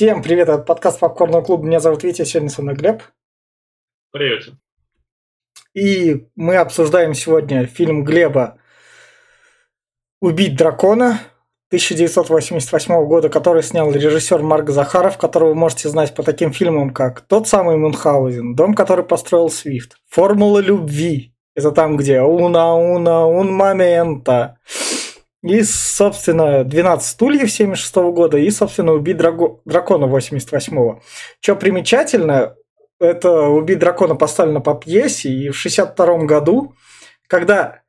Всем привет, это подкаст Попкорного клуба. Меня зовут Витя, сегодня со мной Глеб. Привет. И мы обсуждаем сегодня фильм Глеба «Убить дракона» 1988 года, который снял режиссер Марк Захаров, которого вы можете знать по таким фильмам, как «Тот самый Мюнхгаузен», «Дом, который построил Свифт», «Формула любви», это там, где «Уна, уна, ун момента», и, собственно, 12 стульев 76 года и, собственно, «Убить драго... дракона» 88-го. Что примечательно, это «Убить дракона» поставлено по пьесе, и в 62 году, когда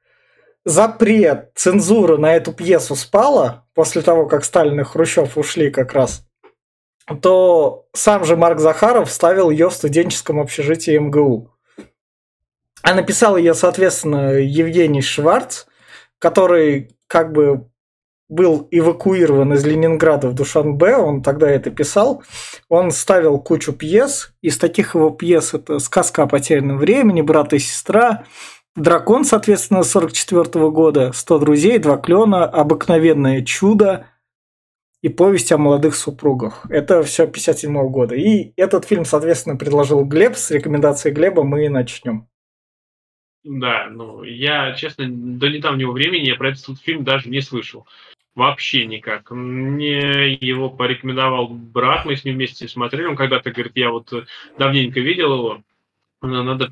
запрет, цензура на эту пьесу спала, после того, как Сталин и Хрущев ушли как раз, то сам же Марк Захаров ставил ее в студенческом общежитии МГУ. А написал ее, соответственно, Евгений Шварц, который как бы был эвакуирован из Ленинграда в Душанбе, он тогда это писал, он ставил кучу пьес, из таких его пьес это «Сказка о потерянном времени», «Брат и сестра», «Дракон», соответственно, 44 года, «Сто друзей», «Два клена», «Обыкновенное чудо», и повесть о молодых супругах. Это все 57 года. И этот фильм, соответственно, предложил Глеб. С рекомендацией Глеба мы и начнем. Да, ну, я, честно, до недавнего времени я про этот фильм даже не слышал. Вообще никак. Мне его порекомендовал брат, мы с ним вместе смотрели. Он когда-то говорит, я вот давненько видел его. Надо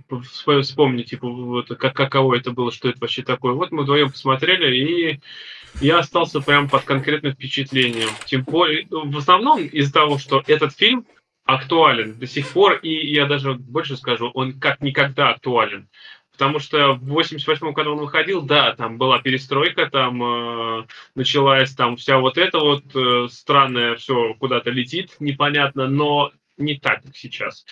вспомнить, типа, вот, как, каково это было, что это вообще такое. Вот мы вдвоем посмотрели, и я остался прям под конкретным впечатлением. Тем более, в основном из-за того, что этот фильм актуален до сих пор, и я даже больше скажу, он как никогда актуален. Потому что в 88 году он выходил, да, там была перестройка, там э, началась там вся вот эта вот э, странная все куда-то летит, непонятно, но не так, как сейчас.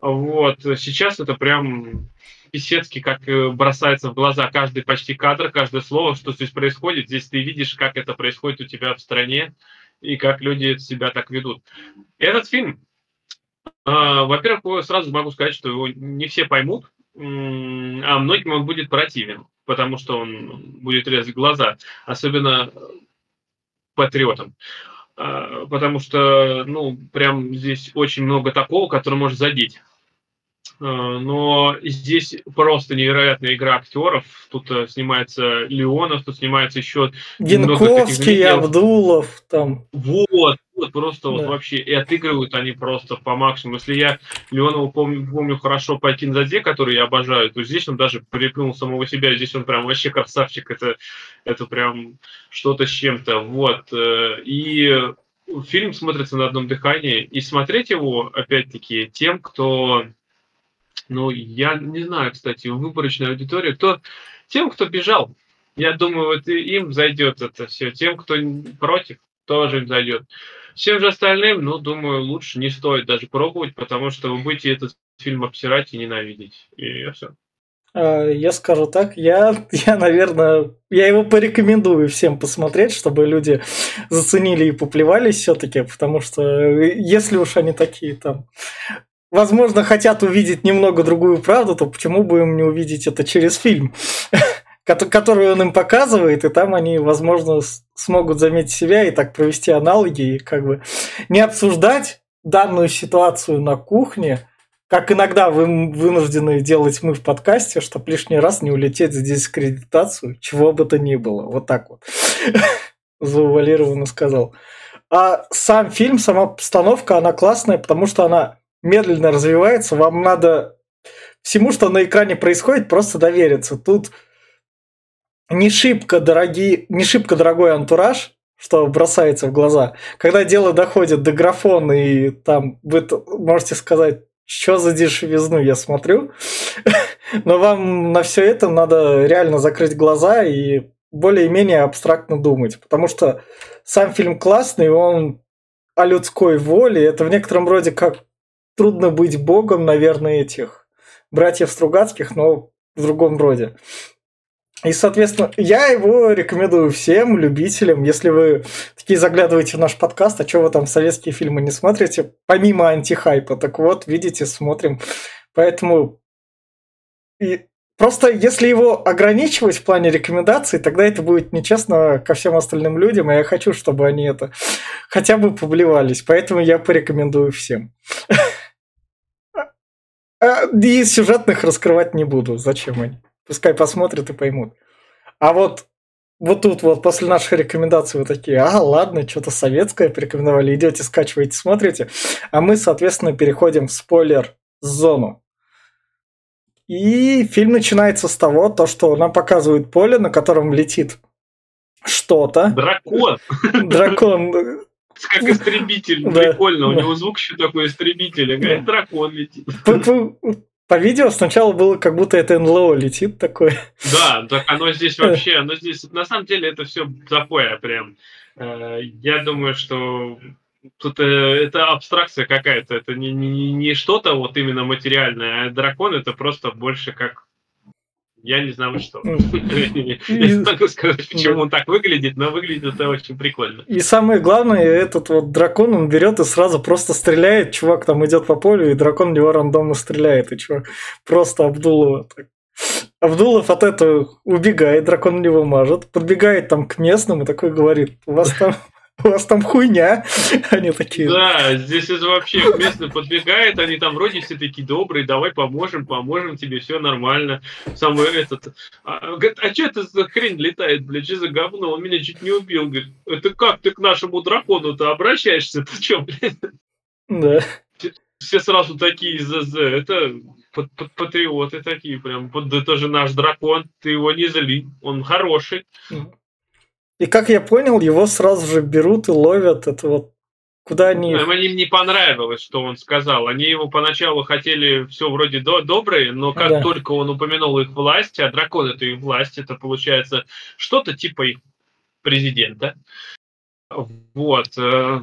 Вот, сейчас это прям писецки, как э, бросается в глаза каждый почти кадр, каждое слово, что здесь происходит. Здесь ты видишь, как это происходит у тебя в стране и как люди себя так ведут. Этот фильм, э, во-первых, сразу могу сказать, что его не все поймут, а многим он будет противен, потому что он будет резать глаза, особенно патриотам. А, потому что, ну, прям здесь очень много такого, которое может задеть. А, но здесь просто невероятная игра актеров. Тут э, снимается Леонов, тут снимается еще Янковский, Абдулов, там. Вот, вот просто да. вот вообще. И отыгрывают они просто по максимуму. Если я Леонова помню, помню хорошо по Кинзаде, который я обожаю, то здесь он даже переплюнул самого себя. Здесь он прям вообще красавчик. Это, это прям что-то с чем-то. Вот. Э, и фильм смотрится на одном дыхании. И смотреть его, опять-таки, тем, кто ну, я не знаю, кстати, выборочная аудитория, кто тем, кто бежал. Я думаю, вот им зайдет это все. Тем, кто против, тоже им зайдет. Всем же остальным, ну, думаю, лучше не стоит даже пробовать, потому что вы будете этот фильм обсирать и ненавидеть. И все. А, я скажу так, я, я, наверное, я его порекомендую всем посмотреть, чтобы люди заценили и поплевались все-таки, потому что э, если уж они такие там возможно, хотят увидеть немного другую правду, то почему бы им не увидеть это через фильм, который он им показывает, и там они, возможно, смогут заметить себя и так провести аналоги, и как бы не обсуждать данную ситуацию на кухне, как иногда вы вынуждены делать мы в подкасте, чтобы лишний раз не улететь за дискредитацию, чего бы то ни было. Вот так вот. Заувалированно сказал. А сам фильм, сама постановка, она классная, потому что она медленно развивается, вам надо всему, что на экране происходит, просто довериться. Тут не шибко, дорогие, не шибко дорогой антураж, что бросается в глаза. Когда дело доходит до графона, и там вы можете сказать, что за дешевизну я смотрю, но вам на все это надо реально закрыть глаза и более-менее абстрактно думать, потому что сам фильм классный, он о людской воле, это в некотором роде как трудно быть богом, наверное, этих братьев Стругацких, но в другом роде. И, соответственно, я его рекомендую всем любителям. Если вы такие заглядываете в наш подкаст, а что вы там советские фильмы не смотрите, помимо антихайпа, так вот, видите, смотрим. Поэтому и Просто если его ограничивать в плане рекомендаций, тогда это будет нечестно ко всем остальным людям, и я хочу, чтобы они это хотя бы поблевались. Поэтому я порекомендую всем. А, и сюжетных раскрывать не буду. Зачем они? Пускай посмотрят и поймут. А вот вот тут вот после наших рекомендаций вы такие, а, ладно, что-то советское порекомендовали, идете, скачиваете, смотрите. А мы, соответственно, переходим в спойлер-зону. И фильм начинается с того, то, что нам показывают поле, на котором летит что-то. Дракон. Дракон. Как истребитель. Прикольно. У него звук еще такой истребитель. Говорит, дракон летит. По видео сначала было, как будто это НЛО летит такое. Да, так оно здесь вообще, оно здесь, на самом деле это все такое прям. Э, я думаю, что тут э, это абстракция какая-то, это не, не, не что-то вот именно материальное, а дракон это просто больше как я не знаю что. Я не могу сказать, почему он так выглядит, но выглядит это очень прикольно. И самое главное, этот вот дракон, он берет и сразу просто стреляет. Чувак там идет по полю, и дракон в него рандомно стреляет. И чувак просто Абдулова так Абдулов от этого убегает, дракон в него мажет, подбегает там к местным и такой говорит, у вас там у вас там хуйня. Они такие. Да, здесь это вообще местно подбегает, они там вроде все такие добрые, давай поможем, поможем тебе, все нормально. Самый этот. А, говорит, а что это за хрень летает, блядь, что за говно? Он меня чуть не убил. Говорит, это как ты к нашему дракону-то обращаешься? Ты что, блядь? Да. Все сразу такие. Это патриоты такие прям. Это же наш дракон, ты его не зли, он хороший. И как я понял, его сразу же берут и ловят. Это вот куда они... Им не понравилось, что он сказал. Они его поначалу хотели все вроде до добрые, но как да. только он упомянул их власть, а дракон это их власть, это получается что-то типа их президента. Вот. Э,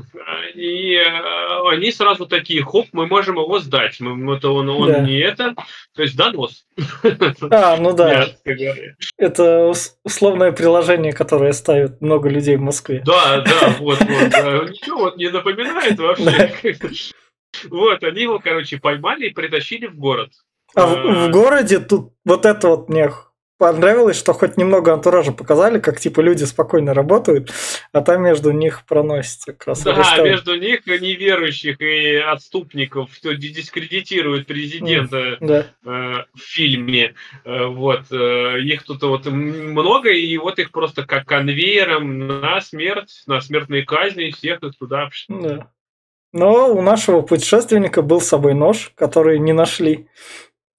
и э, они сразу такие, хоп, мы можем его сдать. Мы, это он, он да. не это. То есть донос. А, ну да. Это условное приложение, которое ставит много людей в Москве. Да, да, вот, вот. Ничего вот не напоминает вообще. Вот, они его, короче, поймали и притащили в город. А в, в городе тут вот это вот мне понравилось, что хоть немного антуража показали, как типа люди спокойно работают, а там между них проносится как раз. Да, между них неверующих и отступников, кто дискредитирует президента да. э, в фильме. Э, вот э, их тут вот много, и вот их просто как конвейером на смерть, на смертные казни, всех их туда. Да. Но у нашего путешественника был с собой нож, который не нашли.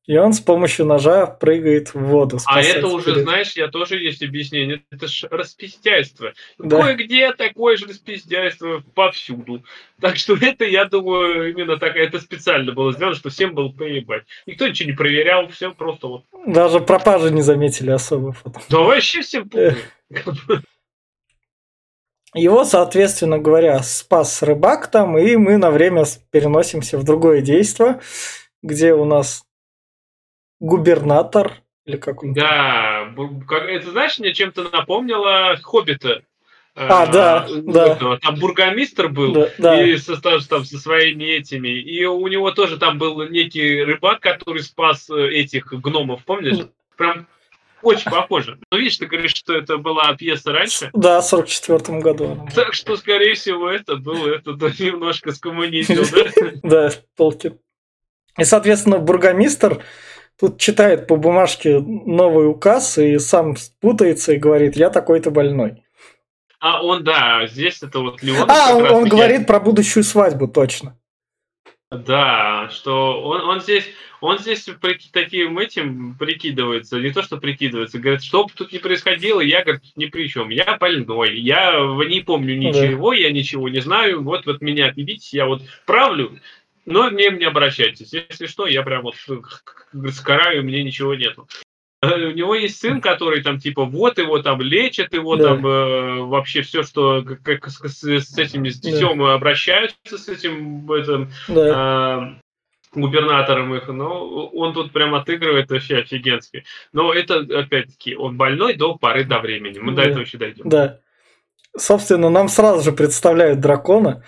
И он с помощью ножа прыгает в воду. А это уже, вперед. знаешь, я тоже есть объяснение. Это ж распиздяйство. Да. Кое-где такое же распиздяйство повсюду. Так что это, я думаю, именно так, это специально было сделано, что всем было поебать. Никто ничего не проверял, все просто вот. Даже пропажи не заметили особо. Да вообще всем. Его, соответственно говоря, спас рыбак там, и мы на время переносимся в другое действие, где у нас губернатор или как он? Да, это знаешь, мне чем-то напомнило Хоббита. А, да, да. Там бургомистр был, да, да. и со, там, со своими этими. И у него тоже там был некий рыбак, который спас э, этих гномов, помнишь? Прям очень похоже. Ну, видишь, ты говоришь, что это была пьеса раньше. Да, в 44 году. Так что, скорее всего, это был, это немножко скоммунистил, да? Да, Толкин. И, соответственно, бургомистр тут читает по бумажке новый указ и сам путается и говорит, я такой-то больной. А он, да, здесь это вот Леон. А, он, он говорит про будущую свадьбу, точно. Да, что он, он здесь, он здесь при, таким этим прикидывается, не то что прикидывается, говорит, что бы тут ни происходило, я, говорит, ни при чем, я больной, я не помню ничего, да. я ничего не знаю, вот, вот меня видите, я вот правлю, но мне не обращайтесь. Если что, я прям вот скараю, мне ничего нету. Э, у него есть сын, который там типа вот его там лечат, его да. там э, вообще все, что как с, с этим с детем да. обращаются с этим этим, да. э, губернатором их, но он тут прям отыгрывает вообще офигенски. Но это опять-таки он больной до поры до времени. Мы да. до этого еще дойдем. Да. Собственно, нам сразу же представляют дракона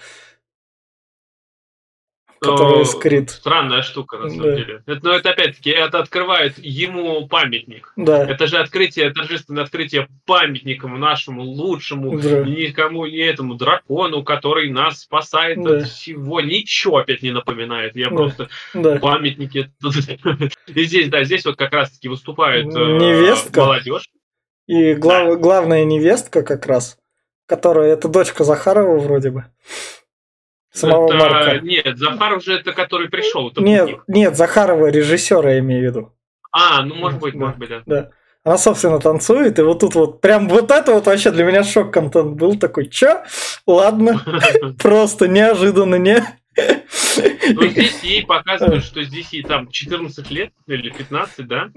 который скрит. Странная штука, на самом да. деле. Это, но это опять-таки, это открывает ему памятник. Да. Это же открытие, торжественное открытие памятником нашему лучшему, да. никому не этому дракону, который нас спасает да. от всего. Ничего опять не напоминает. Я да. просто да. памятники. И здесь, да, здесь вот как раз-таки выступает Невестка. молодежь. И глав, да. главная невестка как раз, которая это дочка Захарова вроде бы. Самого это, Марка. Нет, Захаров же это который пришел. Это нет, нет, Захарова режиссера я имею в виду. А, ну может быть, да, может быть, да. да. Она, собственно, танцует, и вот тут вот прям вот это вот вообще для меня шок-контент был такой, чё? Ладно, просто неожиданно, не? Ну, здесь ей показывают, что здесь ей там 14 лет или 15, да?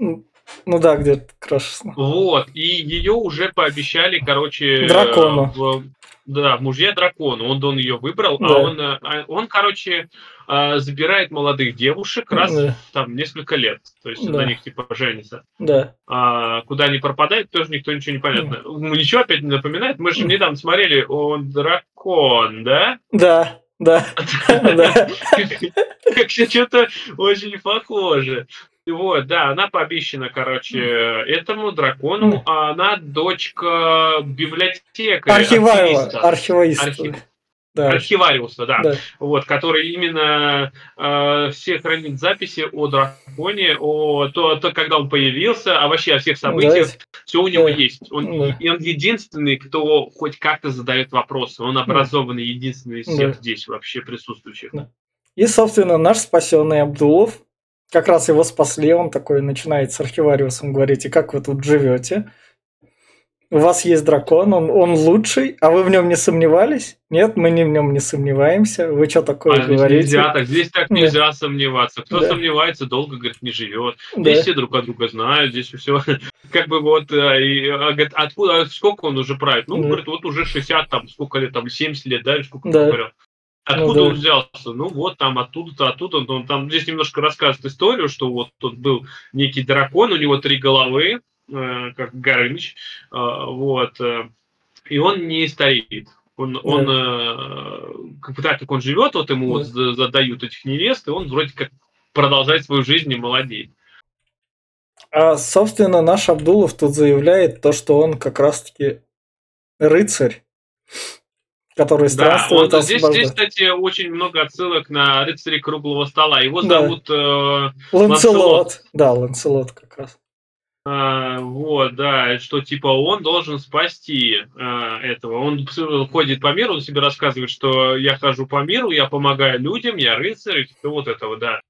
Ну да, где-то как Вот, и ее уже пообещали, короче... Дракону. В, да, мужья дракону. Он, он ее выбрал, а да. а он, он, короче, а, забирает молодых девушек раз да. там несколько лет. То есть да. на них типа женится. Да. А, куда они пропадают, тоже никто ничего не понятно. Да. Ничего опять не напоминает. Мы же недавно смотрели, он дракон, да? Да. Да. Как что-то очень похоже. Вот, да, она пообещана, короче, этому дракону, а она дочка библиотекаря. Архивариуса. Архивариста. Архив... Да. Архивариуса, да. да. Вот, который именно э, все хранит записи о драконе, о то, то, когда он появился, а вообще о всех событиях. Да. Все у него да. есть. Он, да. И он единственный, кто хоть как-то задает вопросы. Он образованный, да. единственный из всех да. здесь вообще присутствующих. Да. И, собственно, наш спасенный Абдулов как раз его спасли, он такой начинает с архивариусом говорить, и как вы тут живете? У вас есть дракон, он, он лучший, а вы в нем не сомневались? Нет, мы не в нем не сомневаемся. Вы что такое а говорите? Нельзя так, здесь так нельзя да. сомневаться. Кто да. сомневается, долго, говорит, не живет. Да. Здесь все друг от друга знают, здесь все. Как бы вот, э, и, а, говорит, откуда, сколько он уже правит? Ну, да. говорит, вот уже 60, там, сколько лет, там, 70 лет, да, или сколько да. говорил. Откуда ну, да. он взялся? Ну вот там оттуда-то, оттуда. Он там здесь немножко рассказывает историю, что вот тут был некий дракон, у него три головы, э, как Горыныч, э, вот, э, и он не стареет. Он, да. он э, как, так как он живет, вот ему да. вот задают этих невест, и он вроде как продолжает свою жизнь и молодеет. А, собственно, наш Абдулов тут заявляет то, что он как раз-таки рыцарь который странствует. Да, он, здесь, здесь, кстати, очень много отсылок на рыцарей круглого стола. Его да. зовут э, Ланселот. Да, Ланселот как раз. А, вот, да, что типа он должен спасти а, этого. Он ходит по миру, он себе рассказывает, что я хожу по миру, я помогаю людям, я рыцарь, типа вот этого, да.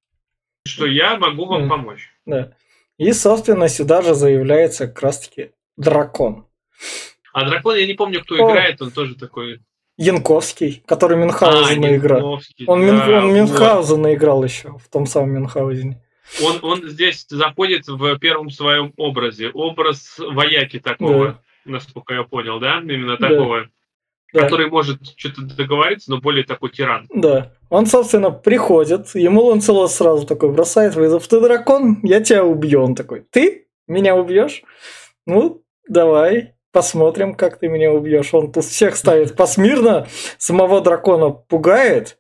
Что я могу вам да. помочь. Да. И, собственно, сюда же заявляется как раз-таки дракон. А дракон, я не помню, кто О. играет, он тоже такой Янковский, который Мюнхгаузена а, играл. Он, да, он Мюнхгаузена вот. играл еще в том самом Мюнхгаузене. Он, он здесь заходит в первом своем образе. Образ вояки такого, да. насколько я понял, да? Именно да. такого. Да. Который может что-то договориться, но более такой тиран. Да. Он, собственно, приходит, ему Ланцелот сразу такой бросает вызов. Ты дракон, я тебя убью. Он такой, ты меня убьешь? Ну, давай посмотрим, как ты меня убьешь. Он тут всех ставит посмирно, самого дракона пугает.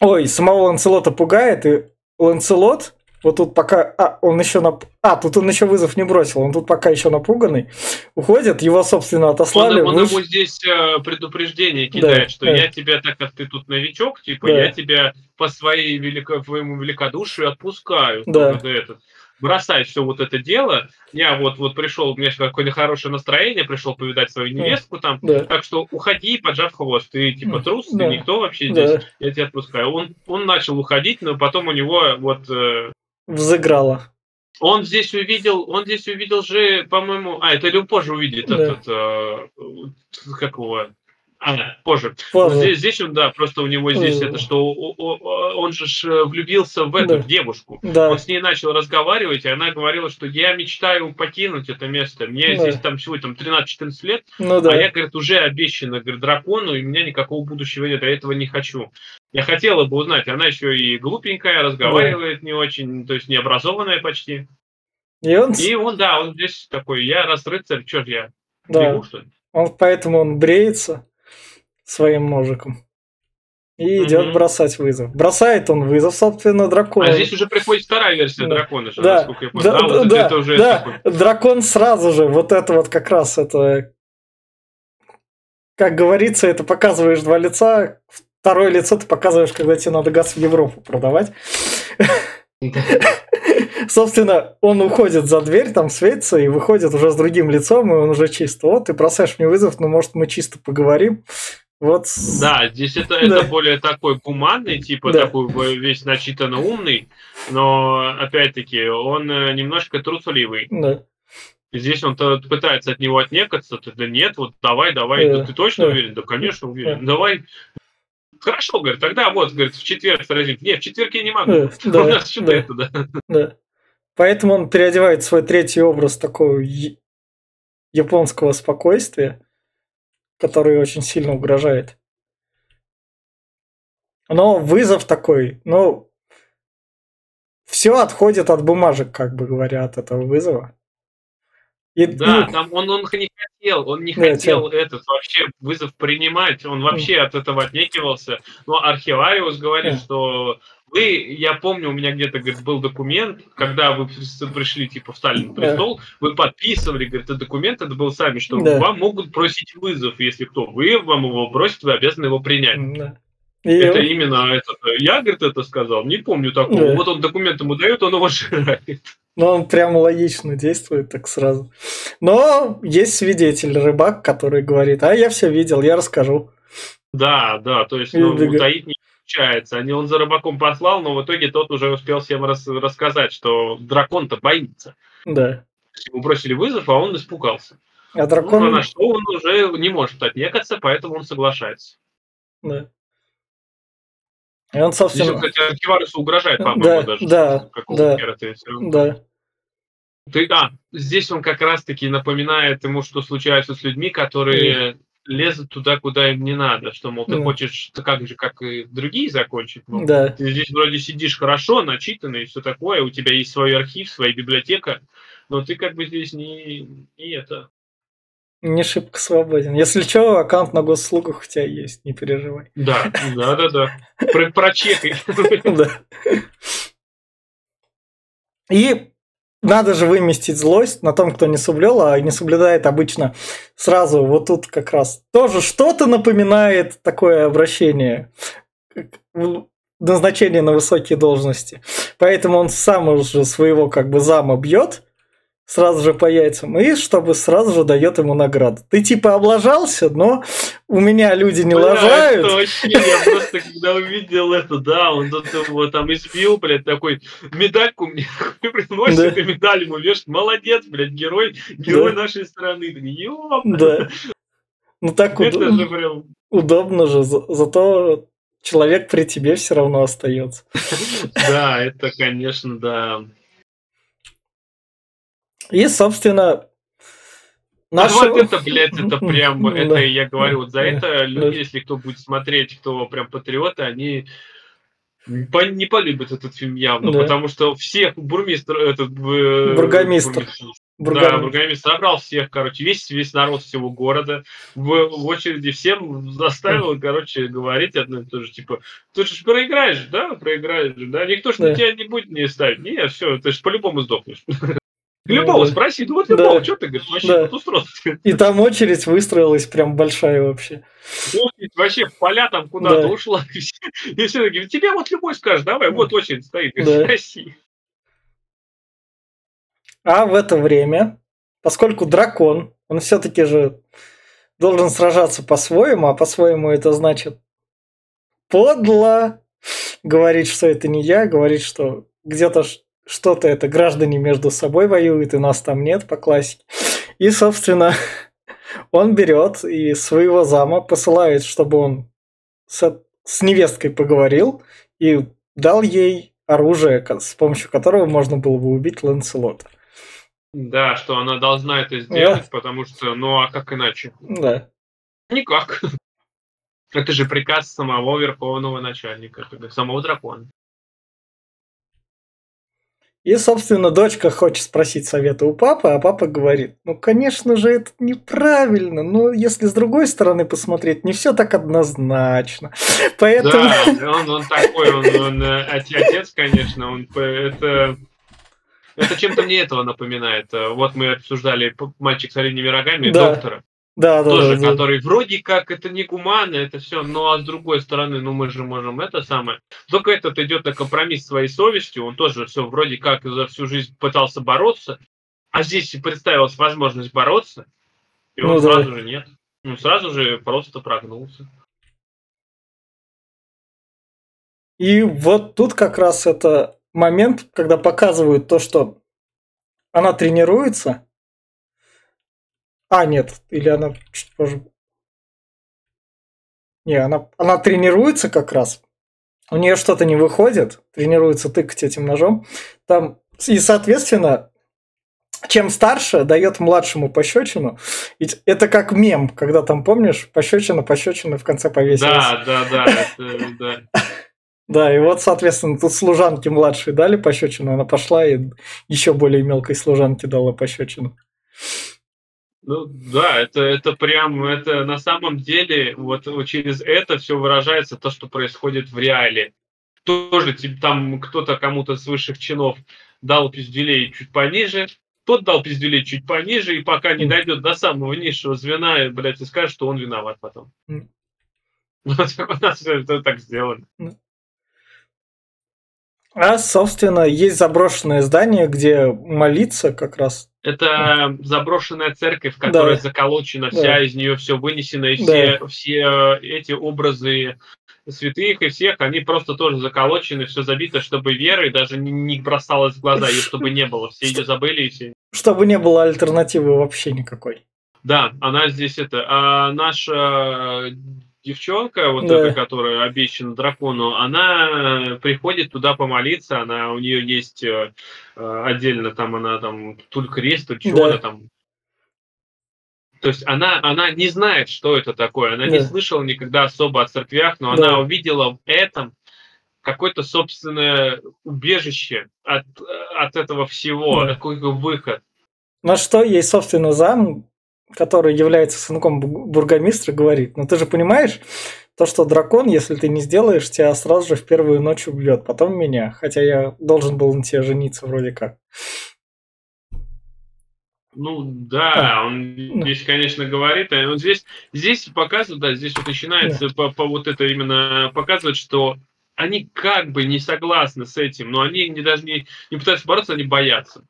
Ой, самого Ланселота пугает, и Ланселот, вот тут пока... А, он еще на... А, тут он еще вызов не бросил, он тут пока еще напуганный. Уходит, его, собственно, отослали. Он, он выш... ему здесь э, предупреждение кидает, да, что да. я тебя, так как ты тут новичок, типа, да. я тебя по своей велико... твоему великодушию отпускаю. Да. Этот бросать все вот это дело. Я вот, вот пришел, у меня какое-то хорошее настроение, пришел повидать свою невестку там. Да. Так что уходи, поджав хвост. Ты типа трус, да. ты никто вообще здесь. Да. Я тебя отпускаю. Он, он начал уходить, но потом у него вот... Э, Взыграло. Он здесь увидел, он здесь увидел же, по-моему, а это или позже увидит да. этот, э, как его, а, позже. позже. Здесь, здесь он, да, просто у него здесь позже. это, что он же э, влюбился в эту да. девушку. Да. Он с ней начал разговаривать, и она говорила, что я мечтаю покинуть это место. Мне да. здесь там всего там 13-14 лет, ну, да. а я, говорит, уже обещана, говорит, дракону, и у меня никакого будущего нет, я этого не хочу. Я хотела бы узнать, она еще и глупенькая, разговаривает да. не очень, то есть необразованная почти. И он... и он, да, он здесь такой, я раз рыцарь, что ж я, да. бегу, что ли? Он, поэтому он бреется, своим ножиком. и идет Мгм. бросать вызов. Бросает он вызов, собственно, дракону. А здесь уже приходит вторая версия Да. дракона, же, Да, насколько я понял. да, А, вот да, это уже да. такой- Дракон сразу же, вот это вот как раз это, как говорится, это показываешь два лица, второе лицо ты показываешь, когда тебе надо газ в Европу продавать. Собственно, он уходит за дверь, там светится, и выходит уже с другим лицом, и он уже чисто. Вот, ты бросаешь мне вызов, ну, может, мы чисто поговорим. Вот. Да, здесь это, Да. это более такой гуманный, типа Да. такой весь начитанно умный, но опять-таки он э, немножко трусливый. Да. Здесь он пытается от него отнекаться, ты, да нет, вот давай, давай, Да, да ты точно да. уверен? Да, конечно, уверен. Давай. Хорошо, говорит, тогда вот, говорит, в четверг сразим. Не, в четверг я не могу. Да, да, У нас что-то да. это, да. Да. Поэтому он переодевает свой третий образ такого японского спокойствия, который очень сильно угрожает. Но вызов такой, ну, все отходит от бумажек, как бы говоря, от этого вызова. И, Да, ну, там он, он не хотел, он не Да, хотел этот вообще вызов принимать, он вообще от этого отнекивался. Но Архивариус говорит, Да. что вы, я помню, у меня где-то говорит, был документ, когда вы пришли типа в Сталин Да. престол, вы подписывали, говорит, этот документ, это был сами, что Да. вам могут бросить вызов, если кто, вы вам его бросит, вы обязаны его принять. да. И- Это именно это. Я, говорит, это сказал, не помню такого. Да. Вот он документ ему дает, он его жирает. Ну, он прям логично действует так сразу. Но есть свидетель, рыбак, который говорит, а я все видел, я расскажу. Да, да, то есть ну, утаить не получается. Они он за рыбаком послал, но в итоге тот уже успел всем рас- рассказать, что дракон-то боится. Да. Ему бросили вызов, а он испугался. А Ну, дракон... а на что он уже не может отнекаться, поэтому он соглашается. Да. И он, он, собственно... кстати, Архиварусу угрожает, по-моему, Да, даже. да, да. хера ты равно- Да, Ты, а, здесь он как раз-таки напоминает ему, что случается с людьми, которые лезут туда, куда им не надо. Что, мол, ты Мгм. хочешь так же, как и другие закончить, мол, да. Ты здесь вроде сидишь хорошо, начитанный и все такое, у тебя есть свой архив, своя библиотека, но ты как бы здесь не, не это. Не шибко свободен. Если что, аккаунт на госслугах у тебя есть, не переживай. Да, да, да, да. Про, прочекай. Да. И надо же выместить злость на том, кто не соблюл, а не соблюдает обычно сразу вот тут как раз. Тоже что-то напоминает такое обращение, назначение на высокие должности. Поэтому он сам уже своего как бы зама бьет сразу же по яйцам, и чтобы сразу же дает ему награду. Ты типа облажался, но у меня люди не Бля, лажают. это вообще, я просто когда увидел это, да, он тут его там избил, блядь, такой, медальку мне приносит, Да. и медаль ему вешает, молодец, блядь, герой, герой Да. нашей страны. Ёп, Да. Ну так это удобно. же прям, Удобно же, за- зато человек при тебе все равно остается. да, это, конечно, да. И, собственно, А наш... вот это, блядь, это прям, это я говорю, вот за это люди, если кто будет смотреть, кто прям патриоты, они по- не полюбят этот фильм явно, Да. потому что всех бурмистр, этот... э, Бургомистр. бурмистр, Да, Бургомистр. бургомистр собрал всех, короче, весь, весь народ всего города в, в очереди всем заставил, короче, говорить одно и то же, типа, ты же проиграешь, да, проиграешь, да, никто ж Да. на тебя не будет не ставить, не, все, ты же по-любому сдохнешь. Любого да. спроси, ну вот Да. любого, что ты говоришь, вообще, Да. устройство. И там очередь выстроилась прям большая вообще. Очередь вообще поля там куда-то Да. ушла. И все, такие, тебе вот любой скажет, давай, вот очередь стоит, Да. спроси. А в это время, поскольку дракон, он все-таки же должен сражаться по-своему, а по-своему это значит подло говорить, что это не я, говорить, что где-то что-то это граждане между собой воюют, и нас там нет по классике. И, собственно, он берет и своего зама посылает, чтобы он с, с невесткой поговорил и дал ей оружие, с помощью которого можно было бы убить Ланселота. Да, что она должна это сделать, потому что, ну а как иначе? Да. Никак. Это же приказ самого верховного начальника, самого дракона. И, собственно, дочка хочет спросить совета у папы, а папа говорит, ну, конечно же, это неправильно, но если с другой стороны посмотреть, не все так однозначно. Поэтому... Да, он, он такой, он, он э, отец, конечно, он это... Это чем-то мне этого напоминает. Вот мы обсуждали «Мальчик с оленями рогами» да. доктора. Да, да, тоже, да, который да. вроде как это не гуманно, это все, но а с другой стороны, ну мы же можем это самое. Только этот идет на компромисс своей совестью, он тоже все вроде как за всю жизнь пытался бороться, а здесь представилась возможность бороться, и он ну, сразу да. же нет. Ну, сразу же просто прогнулся. И вот тут как раз это момент, когда показывают то, что она тренируется, а, нет, или она чуть позже. Не, она, она тренируется как раз. У нее что-то не выходит, тренируется тыкать этим ножом. Там, и, соответственно, чем старше, дает младшему пощечину. Ведь это как мем, когда там, помнишь, пощечина, пощечина в конце повесилась. Да, да, да, это, да. Да, и вот, соответственно, тут служанке младшей дали пощечину, она пошла и еще более мелкой служанке дала пощечину. Ну да, это, это прям, это на самом деле, вот, через это все выражается то, что происходит в реале. Тоже типа, там кто-то кому-то с высших чинов дал пиздюлей чуть пониже, тот дал пиздюлей чуть пониже, и пока не дойдет до самого низшего звена, блядь, и скажет, что он виноват потом. Вот у нас это так сделано. А, собственно, есть заброшенное здание, где молиться как раз. Это заброшенная церковь, которая да. заколочена, вся да. из нее все вынесено, и все, да. все эти образы святых и всех, они просто тоже заколочены, все забито, чтобы веры даже не бросалось в глаза, и чтобы не было. Все ее забыли и все. Чтобы не было альтернативы вообще никакой. Да, она здесь это. А наша девчонка, вот да. эта, которая обещана дракону, она приходит туда помолиться, она у нее есть э, э отдельно там она там тут крест, тут чего да. там. То есть она, она не знает, что это такое, она да. не слышала никогда особо о церквях, но да. она увидела в этом какое-то собственное убежище от, от этого всего, да. какой-то выход. На что ей, собственно, зам который является сынком бургомистра, говорит, ну ты же понимаешь, то, что дракон, если ты не сделаешь, тебя сразу же в первую ночь убьет, потом меня, хотя я должен был на тебя жениться вроде как. Ну да, а. он да. здесь, конечно, говорит, а он здесь, здесь показывает, да, здесь вот начинается да. по, по вот это именно показывать, что они как бы не согласны с этим, но они не даже не, не пытаются бороться, они боятся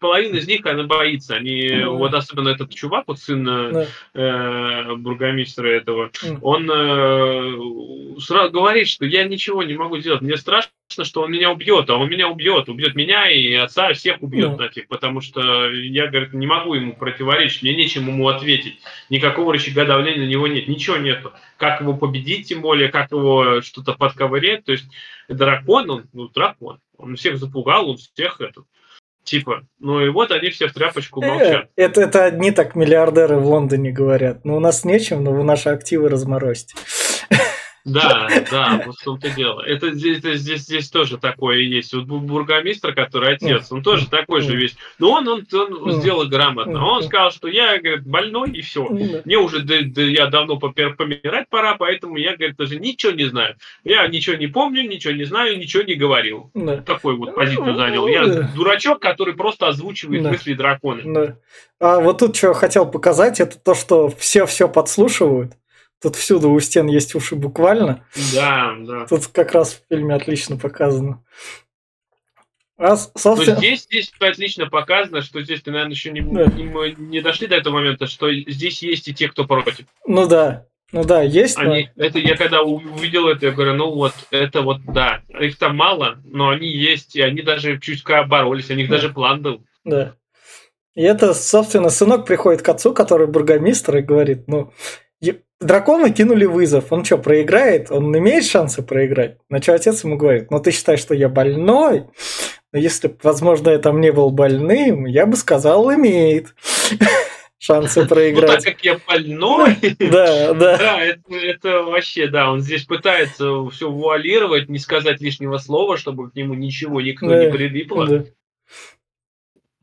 половина из них, она боится. Они, mm. вот особенно этот чувак, вот сын mm. э, бургомистра этого, mm. он э, сразу говорит, что я ничего не могу сделать. Мне страшно, что он меня убьет, а он меня убьет, убьет меня и отца, всех убьет mm. нафиг, потому что я, говорит, не могу ему противоречить, мне нечем ему ответить. Никакого рычага давления на него нет, ничего нету. Как его победить, тем более, как его что-то подковырять. То есть дракон, он, ну, дракон. Он всех запугал, он всех этот, Типа, ну и вот они все в тряпочку э, молчат. Это, это одни так миллиардеры в Лондоне говорят. Ну, у нас нечем, но вы наши активы разморозьте. Да, да, вот в том-то дело. Это здесь, это здесь, здесь тоже такое есть. Вот бургомистр, который отец, он тоже такой же весь. Но он, он, он сделал грамотно. Он сказал, что я, говорит, больной и все. Мне уже, да, да, я давно помирать пора, поэтому я, говорит, даже ничего не знаю. Я ничего не помню, ничего не знаю, ничего не говорил. Да. Такой вот позицию занял. Я дурачок, который просто озвучивает да. мысли дракона. Да. А вот тут что я хотел показать, это то, что все все подслушивают. Тут всюду у стен есть уши буквально. Да, да. Тут как раз в фильме отлично показано. А, собственно... здесь, здесь отлично показано, что здесь, ты, наверное, еще не, да. не, не дошли до этого момента, что здесь есть и те, кто против. Ну да, ну да, есть. Они, но... это, я когда увидел это, я говорю, ну вот, это вот, да. Их там мало, но они есть, и они даже чуть боролись, у них да. даже план был. Да. И это, собственно, сынок приходит к отцу, который бургомистр, и говорит, ну, дракону кинули вызов. Он что, проиграет? Он имеет шансы проиграть? На что отец ему говорит, ну ты считаешь, что я больной? Но если бы, возможно, я там не был больным, я бы сказал, имеет. шансы проиграть. Ну, так как я больной. Да, да. Да, это, это вообще, да, он здесь пытается все вуалировать, не сказать лишнего слова, чтобы к нему ничего никто да, не прилипло. Да.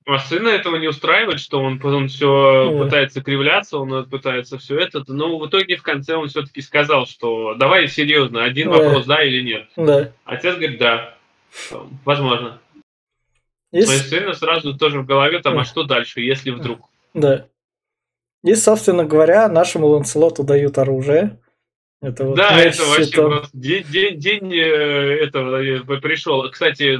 А сына этого не устраивает, что он потом все да. пытается кривляться, он пытается все это, но в итоге в конце он все-таки сказал, что давай серьезно, один да. вопрос, да или нет. Да. Отец говорит, да, возможно. И... Моему сыну сразу тоже в голове там, а что дальше, если вдруг? Да. И, собственно говоря, нашему Ланселоту дают оружие. Это вот да, это вообще там... просто день, день, день э, этого э, пришел. Кстати,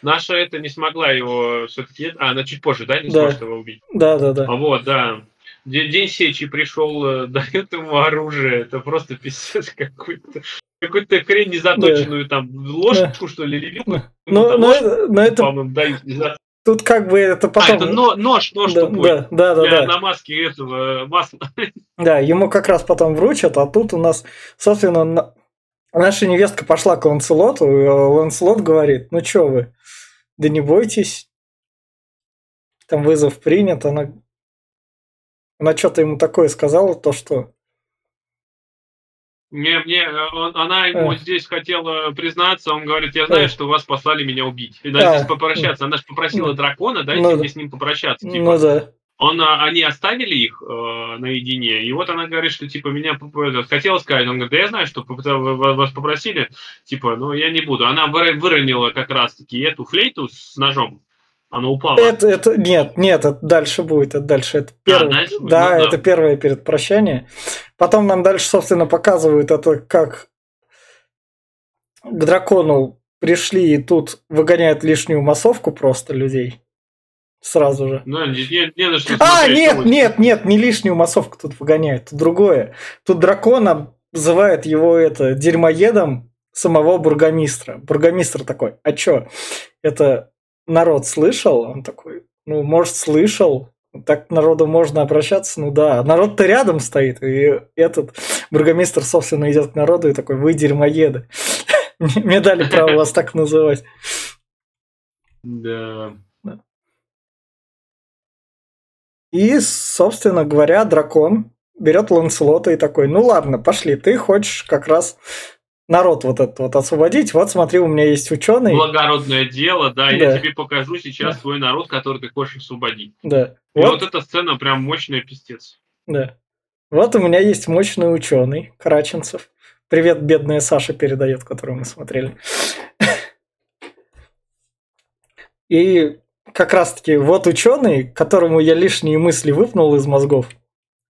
наша это не смогла его все-таки... А, она чуть позже, да, не да. сможет его убить? Да, да, да. А вот, да. День, день сечи пришел, э, дают ему оружие. Это просто пиздец какой-то. Какую-то хрень незаточенную, да. там, ложку, да. что ли, или но, но, но, но это, дают Тут как бы это потом... А, это нож, нож да, тупой. Да, да, да, для да. намазки этого э, масла. Да, ему как раз потом вручат, а тут у нас, собственно, наша невестка пошла к Ланселоту, и Ланселот говорит, ну что вы, да не бойтесь, там вызов принят, она, она что-то ему такое сказала, то что мне, мне, э, он, она ему а. здесь хотела признаться, он говорит, я знаю, а. что вас послали меня убить. И даже а. здесь попрощаться. Она же попросила дракона, дайте ну, мне с ним попрощаться. Типа. Ну да. Он, а, они оставили их э, наедине, и вот она говорит, что типа меня хотела сказать, он говорит, да я знаю, что вас попросили, типа, но я не буду. Она выронила как раз-таки эту флейту с ножом, оно упало. Это, это, нет, нет, это дальше будет, это дальше. Это первое, а, дальше будет? Да, ну, да, это первое перед прощанием. Потом нам дальше, собственно, показывают это, как к дракону пришли и тут выгоняют лишнюю массовку просто людей. Сразу же. Ну, не, не, на что а, нет, нет, нет, не лишнюю массовку тут выгоняют, тут другое. Тут дракона называет его это дерьмоедом самого бургомистра. Бургомистр такой, а чё? Это народ слышал? Он такой, ну, может, слышал, так к народу можно обращаться, ну да. Народ-то рядом стоит, и этот бургомистр, собственно, идет к народу и такой, вы дерьмоеды. Мне дали право вас так называть. Да. И, собственно говоря, дракон берет Ланселота и такой, ну ладно, пошли, ты хочешь как раз народ вот этот вот освободить. Вот смотри, у меня есть ученый. Благородное дело, да, да. я тебе покажу сейчас да. твой народ, который ты хочешь освободить. Да. И вот, вот эта сцена прям мощная пиздец. Да. Вот у меня есть мощный ученый Караченцев. Привет, бедная Саша передает, которую мы смотрели. И как раз-таки вот ученый, которому я лишние мысли выпнул из мозгов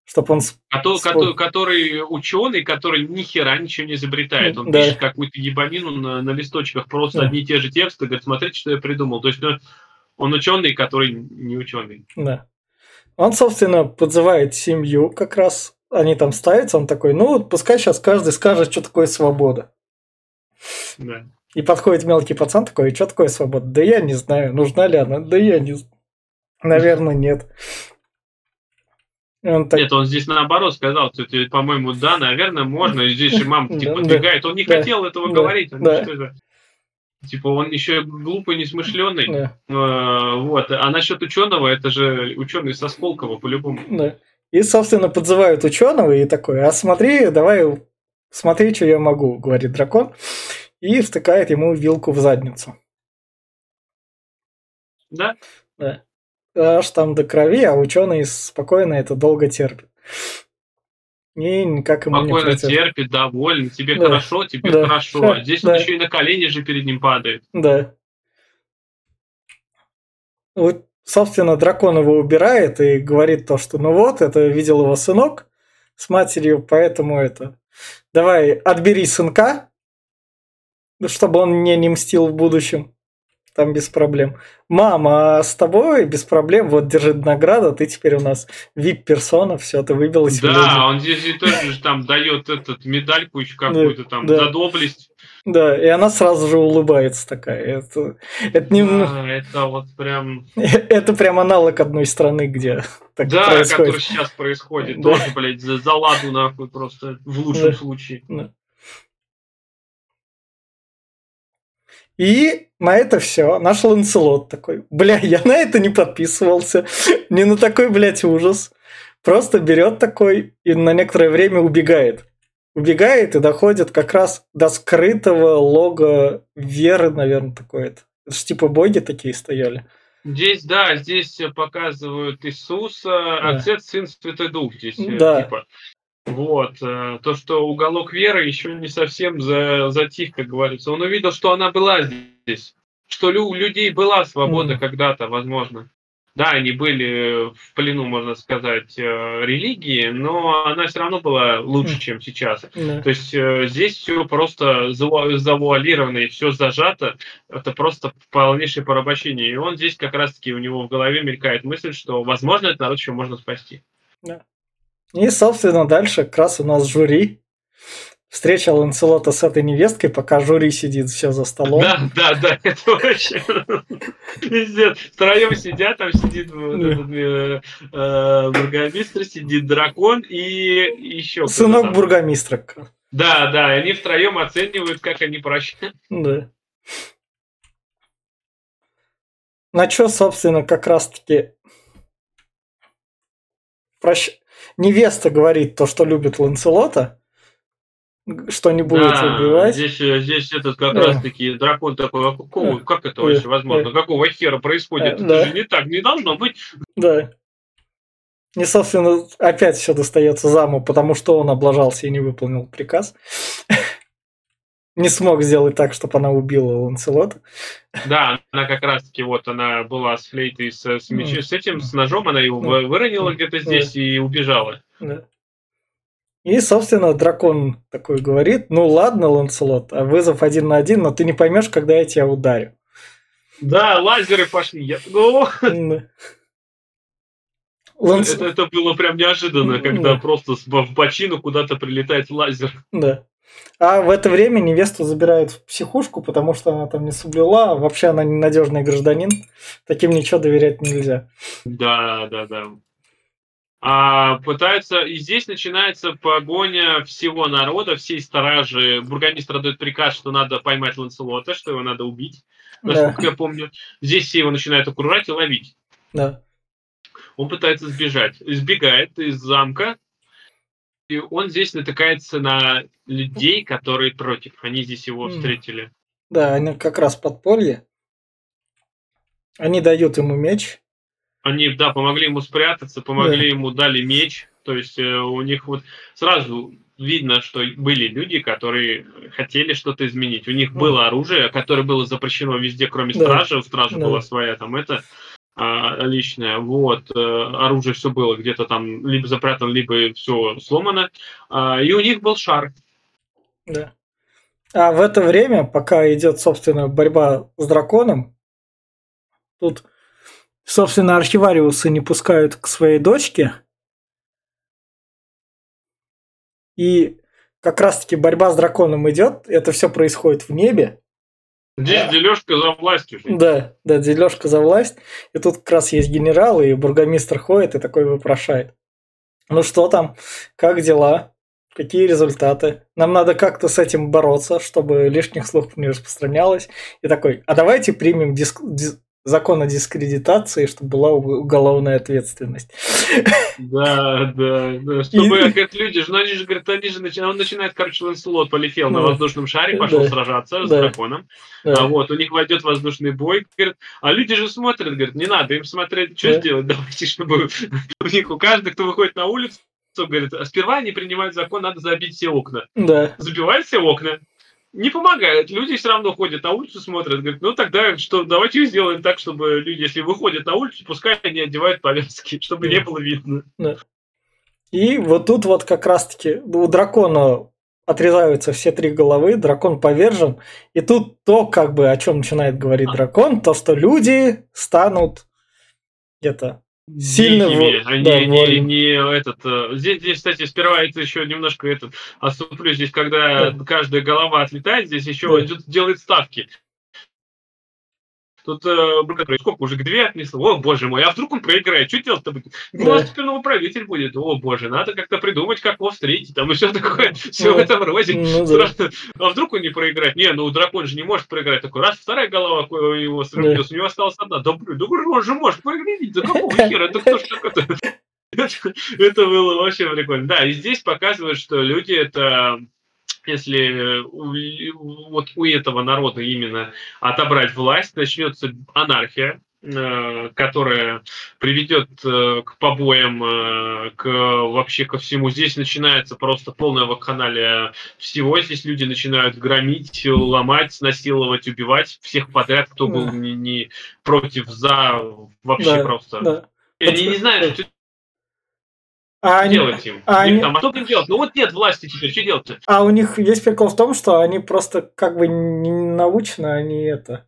чтобы он... Который, который, который ученый, который ни хера ничего не изобретает. Он да. пишет какую-то ебанину на, на листочках, просто да. одни и те же тексты, говорит, смотрите, что я придумал. То есть ну, он ученый, который не ученый. Да. Он, собственно, подзывает семью как раз. Они там ставятся, он такой, ну, пускай сейчас каждый скажет, что такое свобода. Да. И подходит мелкий пацан такой, что такое свобода? Да я не знаю, нужна ли она? Да я не знаю. Наверное, нет. Он так... Нет, он здесь наоборот сказал, что, по-моему, да, наверное, можно. И здесь же мама типа подвигает. Он не хотел этого говорить. Типа он еще глупый, несмышленый. Да. А, вот. А насчет ученого, это же ученый со Сколково по-любому. Да. И, собственно, подзывают ученого и такой, а смотри, давай, смотри, что я могу, говорит дракон. И втыкает ему вилку в задницу. Да? Да аж там до крови, а ученый спокойно это долго терпит. И никак ему Спокойно не терпит, доволен, тебе да. хорошо, тебе да. хорошо. А здесь да. он еще и на колени же перед ним падает. Да. Вот, собственно, дракон его убирает и говорит то, что ну вот, это видел его сынок с матерью, поэтому это... Давай, отбери сынка, чтобы он мне не мстил в будущем там без проблем. Мама, а с тобой без проблем, вот держи награду, ты теперь у нас вип-персона, все, ты выбилась. Да, он здесь и тоже там дает этот медальку еще какую-то там да. за доблесть. Да, и она сразу же улыбается такая. Это, это не... Да, это вот прям... Это прям аналог одной страны, где так Да, происходит. который сейчас происходит. Да. Тоже, блядь, за, за ладу нахуй просто в лучшем да. случае. Да. И на это все наш Ланселот такой, бля, я на это не подписывался, не на такой, блядь, ужас. Просто берет такой и на некоторое время убегает. Убегает и доходит как раз до скрытого лога веры, наверное, такое-то. Это ж типа боги такие стояли. Здесь, да, здесь показывают Иисуса, да. Отец, Сын, Святой Дух здесь. Э, да. Типа. Вот. Э, то, что уголок веры еще не совсем за, затих, как говорится. Он увидел, что она была здесь. Что у людей была свобода mm. когда-то, возможно. Да, они были в плену, можно сказать, э, религии, но она все равно была лучше, чем сейчас. Да. То есть э, здесь все просто завуалировано и все зажато. Это просто полнейшее порабощение. И он здесь как раз-таки у него в голове мелькает мысль, что, возможно, этот народ еще можно спасти. Да. И, собственно, дальше как раз у нас жюри встреча Ланселота с этой невесткой, пока жюри сидит все за столом. Да, да, да, это вообще пиздец. Втроем сидят, там сидит э, э, бургомистр, сидит дракон и еще Сынок бургомистра. Да, да, они втроем оценивают, как они прощают. Да. На что, собственно, как раз-таки прощ... невеста говорит то, что любит Ланселота, что не будет да, убивать. Здесь, э, здесь этот как да. раз таки дракон такой, а какого, как это вообще возможно? Какого хера происходит? Это да. же не так, не должно быть. Да. И, собственно, опять все достается заму, потому что он облажался и не выполнил приказ. Не смог сделать так, чтобы она убила Ланселота. Да, она как раз-таки вот она была с флейтой, с, с, меч... с этим, с ножом, она его выронила где-то здесь и убежала. Да. И, собственно, дракон такой говорит, ну ладно, Ланселот, а вызов один на один, но ты не поймешь, когда я тебя ударю. Да, лазеры пошли. Я... Ну... Ланс... Это, это было прям неожиданно, когда да. просто в бочину куда-то прилетает лазер. Да. А в это время невесту забирают в психушку, потому что она там не соблюла, а вообще она ненадежный гражданин. Таким ничего доверять нельзя. Да, да, да а, пытаются, и здесь начинается погоня всего народа, всей стражи. Бургомистр дает приказ, что надо поймать Ланселота, что его надо убить, насколько да. я помню. Здесь все его начинают окружать и ловить. Да. Он пытается сбежать. Избегает из замка, и он здесь натыкается на людей, которые против. Они здесь его встретили. Да, они как раз подполье. Они дают ему меч, они, да, помогли ему спрятаться, помогли да. ему, дали меч. То есть э, у них вот сразу видно, что были люди, которые хотели что-то изменить. У них было оружие, которое было запрещено везде, кроме да. стражи. У стражи да. была своя там это личное. Вот. Э, оружие все было где-то там либо запрятано, либо все сломано. А, и у них был шар. Да. А в это время, пока идет, собственно, борьба с драконом, тут Собственно, архивариусы не пускают к своей дочке. И как раз-таки борьба с драконом идет, это все происходит в небе. Здесь дележка за власть уже. Да, да, дележка за власть. И тут как раз есть генерал, и бургомистр ходит и такой вопрошает. Ну что там? Как дела? Какие результаты? Нам надо как-то с этим бороться, чтобы лишних слухов не распространялось. И такой, а давайте примем диск, дис, закон о дискредитации, чтобы была уголовная ответственность. Да, да, да. Чтобы, и... говорят, люди, ну они же, говорят, они же начинают, он начинает, короче, Ланселот полетел да. на воздушном шаре, пошел да. сражаться да. с драконом. Да. А вот, у них войдет воздушный бой, говорят, а люди же смотрят, говорят, не надо им смотреть, что да. сделать, давайте, чтобы у них, у каждого, кто выходит на улицу, говорит, а сперва они принимают закон, надо забить все окна. Да. Забивают все окна, не помогает. Люди все равно ходят на улицу, смотрят, говорят, ну тогда что, давайте сделаем так, чтобы люди, если выходят на улицу, пускай они одевают повязки, чтобы да. не было видно. Да. И вот тут вот как раз-таки у дракона отрезаются все три головы, дракон повержен. И тут то, как бы, о чем начинает говорить дракон, то, что люди станут где-то сильно дикими, в... да, не, не, не этот. Э, здесь, здесь, кстати, сперва это еще немножко этот отступлю. Здесь, когда да. каждая голова отлетает, здесь еще да. идет, делает ставки. Тут э, сколько уже к две отнесло? О, боже мой, а вдруг он проиграет? Что делать-то будет? Да. теперь правитель будет. О, боже, надо как-то придумать, как его встретить. Там и все такое, все в этом роде. Ну, да. А вдруг он не проиграет? Не, ну дракон же не может проиграть. Такой, раз, вторая голова его да. у него осталась одна. Да, блин, да он же может проиграть. Да какого хера? Это кто ж такой это было вообще прикольно. Да, и здесь показывают, что люди это если вот у этого народа именно отобрать власть, начнется анархия, э, которая приведет э, к побоям, э, к вообще ко всему. Здесь начинается просто полная вакханалия всего. Здесь люди начинают громить, ломать, насиловать, убивать всех подряд, кто был не, не против, за, вообще да, просто. Да. Они не знают, что а они, делать им? А, они... там, а что им делать? Ну вот нет власти теперь, что делать-то? А у них есть прикол в том, что они просто как бы не научно, они это...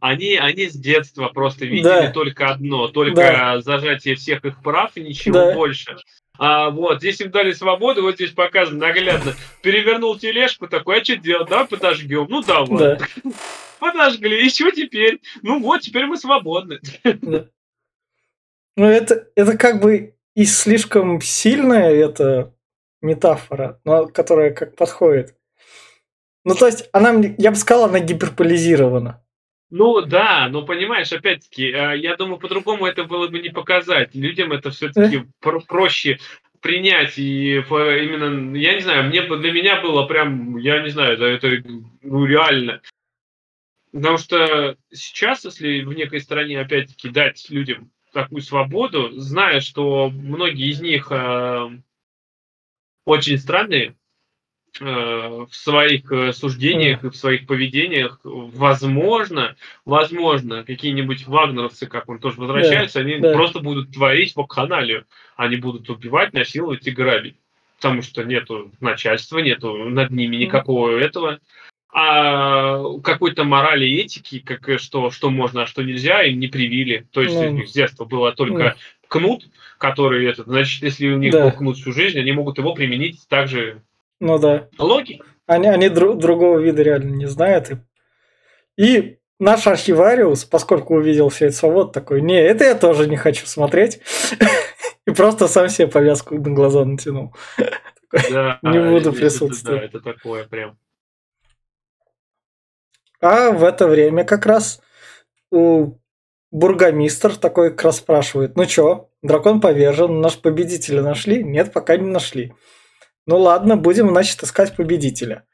Они, они с детства просто видели да. только одно, только да. зажатие всех их прав и ничего да. больше. А вот здесь им дали свободу, вот здесь показано наглядно. Перевернул тележку, такой, а что делать? Давай подожгем. Ну давай. Да. Подожгли, и что теперь? Ну вот, теперь мы свободны. Да. Ну это, это как бы и слишком сильная эта метафора, но которая как подходит. Ну, то есть, она, я бы сказал, она гиперполизирована. Ну да, но понимаешь, опять-таки, э, я думаю, по-другому это было бы не показать. Людям это все-таки про проще принять и именно, я не знаю, мне для меня было прям, я не знаю, это, это ну, реально. Потому что сейчас, если в некой стране опять-таки дать людям такую свободу, зная, что многие из них э, очень странные э, в своих э, суждениях и в своих поведениях. Возможно, возможно, какие-нибудь вагнеровцы, как он тоже возвращаются, да, они да. просто будут творить вакханалию. Они будут убивать, насиловать и грабить. Потому что нету начальства, нету над ними никакого этого а какой-то морали и этики, как что, что можно, а что нельзя, им не привили. То есть ну, у них с детства было только ну, кнут, который этот, значит, если у них да. был кнут всю жизнь, они могут его применить также. Ну да. Логик. Они, они дру- другого вида реально не знают. И наш архивариус, поскольку увидел все это свобод, такой, не, это я тоже не хочу смотреть. И просто сам себе повязку на глаза натянул. Да, не буду присутствовать. Да, это такое прям. А в это время как раз у бургомистр такой как раз спрашивает, ну чё, дракон повержен, наш победителя нашли? Нет, пока не нашли. Ну ладно, будем, значит, искать победителя.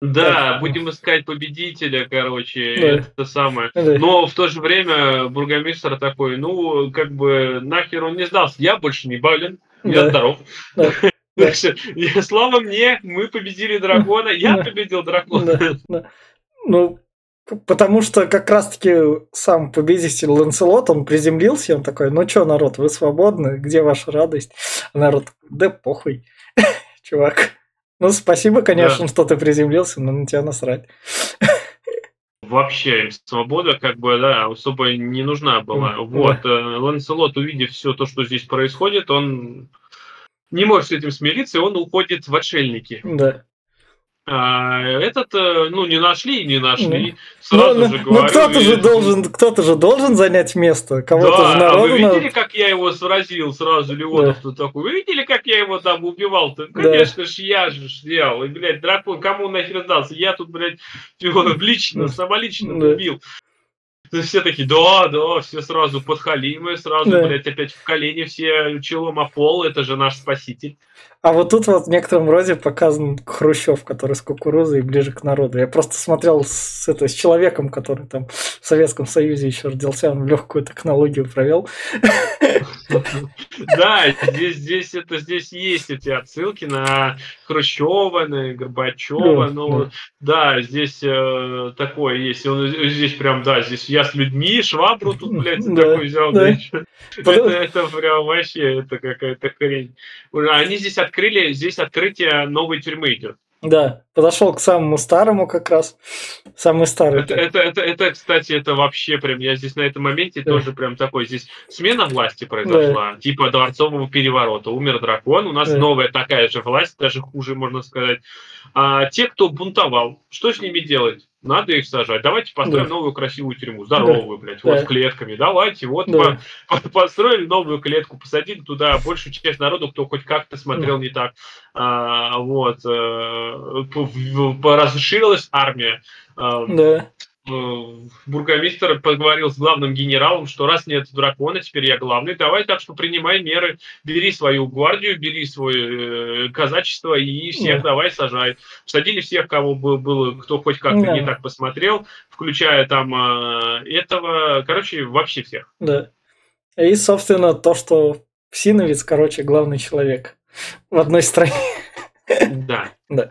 Да, так. будем искать победителя, короче, да. это самое. Да. Но в то же время бургомистр такой, ну, как бы, нахер он не сдался, я больше не болен, я да. здоров. Да. Слава мне, мы победили дракона, я победил дракона. Ну, потому что как раз-таки сам победитель Ланселот, он приземлился, он такой, ну чё, народ, вы свободны, где ваша радость? А народ, да похуй, чувак. Ну, спасибо, конечно, да. что ты приземлился, но на тебя насрать. Вообще, свобода, как бы, да, особо не нужна была. Mm, вот, да. Э, Ланселот, увидев все то, что здесь происходит, он не может с этим смириться, и он уходит в отшельники. Да. А этот, э, ну, не нашли и не нашли. Ну, Сразу ну, же ну, говорю. Ну, кто-то же должен, кто-то же должен занять место. Кого-то да, же народу. А вы видели, как я его сразил сразу, Леонов да. такой? Вы видели, как я его там убивал-то? Конечно да. ж, я же сделал. И, блядь, дракон, кому нахер сдался? Я тут, блядь, его лично, самолично да. убил. Все такие, да, да, все сразу подхалимы, сразу, да. блядь, опять в колени все челом о пол, это же наш спаситель. А вот тут вот в некотором роде показан Хрущев, который с кукурузой ближе к народу. Я просто смотрел с, это, с человеком, который там в Советском Союзе еще родился, он легкую технологию провел. Да, здесь, здесь, это, здесь есть эти отсылки на Хрущева, на Горбачева. Ну, да, здесь э, такое есть. Он здесь прям, да, здесь я с людьми, швабру тут, блядь, такой взял. Это, это прям вообще, это какая-то хрень. Они здесь открыли, здесь открытие новой тюрьмы идет. Да, подошел к самому старому как раз. Самый старый. Это, это, это, это, кстати, это вообще прям, я здесь на этом моменте да. тоже прям такой, здесь смена власти произошла, да. типа дворцового переворота. Умер дракон, у нас да. новая такая же власть, даже хуже, можно сказать. А те, кто бунтовал, что с ними делать? Надо их сажать. Давайте построим да. новую красивую тюрьму, здоровую, да. блядь, да. вот с клетками. Давайте, вот да. по, построили новую клетку, посадили туда большую часть народу, кто хоть как-то смотрел да. не так. А, вот. А, расширилась армия. А, да. Э, бургомистр поговорил с главным генералом, что раз нет дракона, теперь я главный, давай так что принимай меры, бери свою гвардию, бери свое э, казачество и всех да. давай сажай. Садили всех, кого было, было кто хоть как-то да. не так посмотрел, включая там э, этого, короче, вообще всех. Да. И, собственно, то, что Синовец, короче, главный человек в одной стране. Да. Да.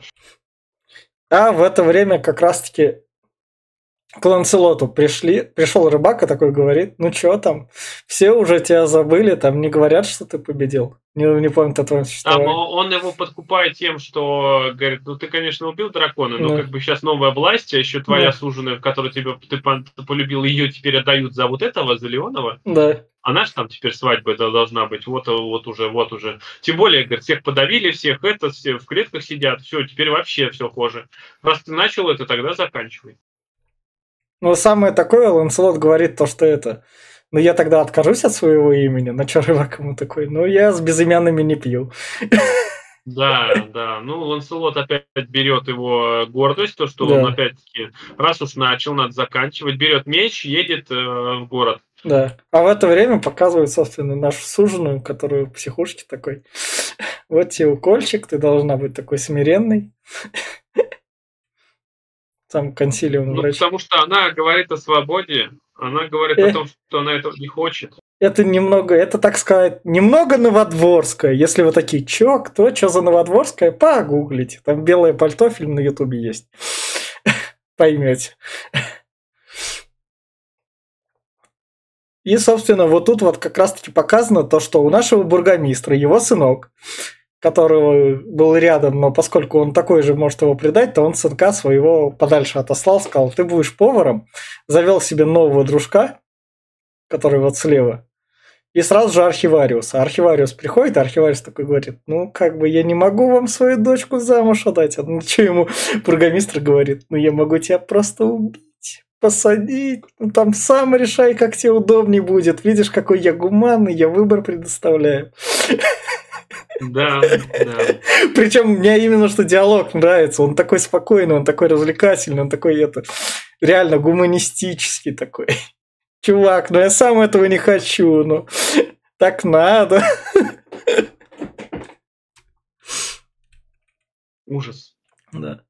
А в это время как раз-таки к Ланселоту пришли, пришел рыбак и такой говорит, ну чё там, все уже тебя забыли, там не говорят, что ты победил. Не, не помню о твоем существовании. Там он его подкупает тем, что говорит, ну ты, конечно, убил дракона, но да. как бы сейчас новая власть, а еще твоя да. суженая, в которой тебя, ты, ты полюбил, ее теперь отдают за вот этого, за Леонова. Да. Она же там теперь свадьба это должна быть, вот, вот уже, вот уже. Тем более, говорит, всех подавили, всех это, все в клетках сидят, все, теперь вообще все хуже. Раз ты начал это, тогда заканчивай. Но самое такое, Ланселот говорит то, что это... Ну, я тогда откажусь от своего имени. На чё рыбак ему такой? Ну, я с безымянными не пью. Да, да. Ну, Ланселот опять берет его гордость, то, что да. он опять-таки, раз уж начал, надо заканчивать, берет меч, едет э, в город. Да. А в это время показывают, собственно, нашу суженую, которую в психушке такой. Вот тебе укольчик, ты должна быть такой смиренный там консилиум ну, врачей. Потому что она говорит о свободе, она говорит э... о том, что она этого не хочет. Это немного, это, так сказать, немного новодворское. Если вы такие, чё, кто, чё за новодворское, погуглите. Там белое пальто, фильм на ютубе есть. Поймете. И, собственно, вот тут вот как раз-таки показано то, что у нашего бургомистра, его сынок, которого был рядом, но поскольку он такой же может его предать, то он сынка своего подальше отослал, сказал, ты будешь поваром, завел себе нового дружка, который вот слева, и сразу же архивариус. Архивариус приходит, архивариус такой говорит, ну, как бы я не могу вам свою дочку замуж отдать. А ну, что ему бургомистр говорит? Ну, я могу тебя просто убить, посадить. Ну, там сам решай, как тебе удобнее будет. Видишь, какой я гуманный, я выбор предоставляю. Да, да. Причем мне именно что диалог нравится. Он такой спокойный, он такой развлекательный, он такой это реально гуманистический такой. Чувак, ну я сам этого не хочу, но так надо. Ужас. Да.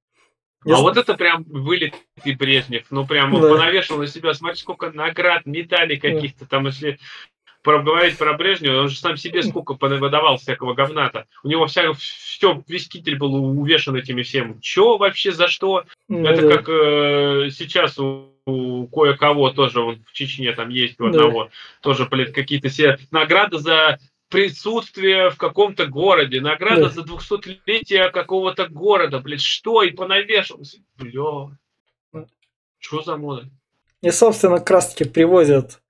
А я вот это прям вылет и Брежнев. Ну, прям да. понавешал на себя. Смотри, сколько наград, медалей каких-то там, если говорить про Брежнева, он же сам себе сколько выдавал всякого говната. У него вся, все, весь китель был увешан этими всем. Че вообще, за что? Ну, Это да. как э, сейчас у, у кое-кого тоже он в Чечне там есть у одного, да. тоже, блядь, какие-то все награды за присутствие в каком-то городе, награда да. за 200-летие какого-то города, блядь, что? И понавешался. Бля, что за мода? И, собственно, как раз-таки привозят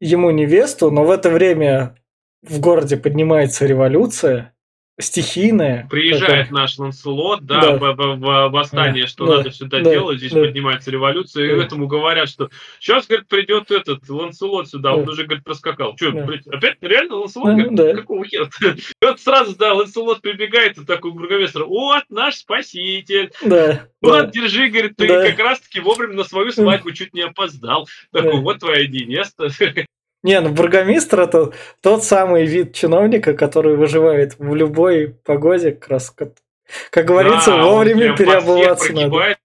ему невесту, но в это время в городе поднимается революция, стихийная. Приезжает это... наш Ланселот, да, да. В, в, в восстание, что да. надо сюда да. делать, здесь да. поднимается революция, да. и этому говорят, что сейчас, говорит, придет этот Ланселот сюда, да. он уже, говорит, проскакал. Что, да. опять реально Ланселот? Да. Говорит, да. Какого хера? И вот сразу, да, Ланселот прибегает, и такой бургомистр, вот наш спаситель. Да. Вот, да. держи, говорит, ты да. как раз-таки вовремя на свою свадьбу чуть не опоздал. Такой, да. вот твоя невеста. Не, ну бургомистр это тот самый вид чиновника, который выживает в любой погоде, как раз, как, как говорится, да, вовремя переобуваться надо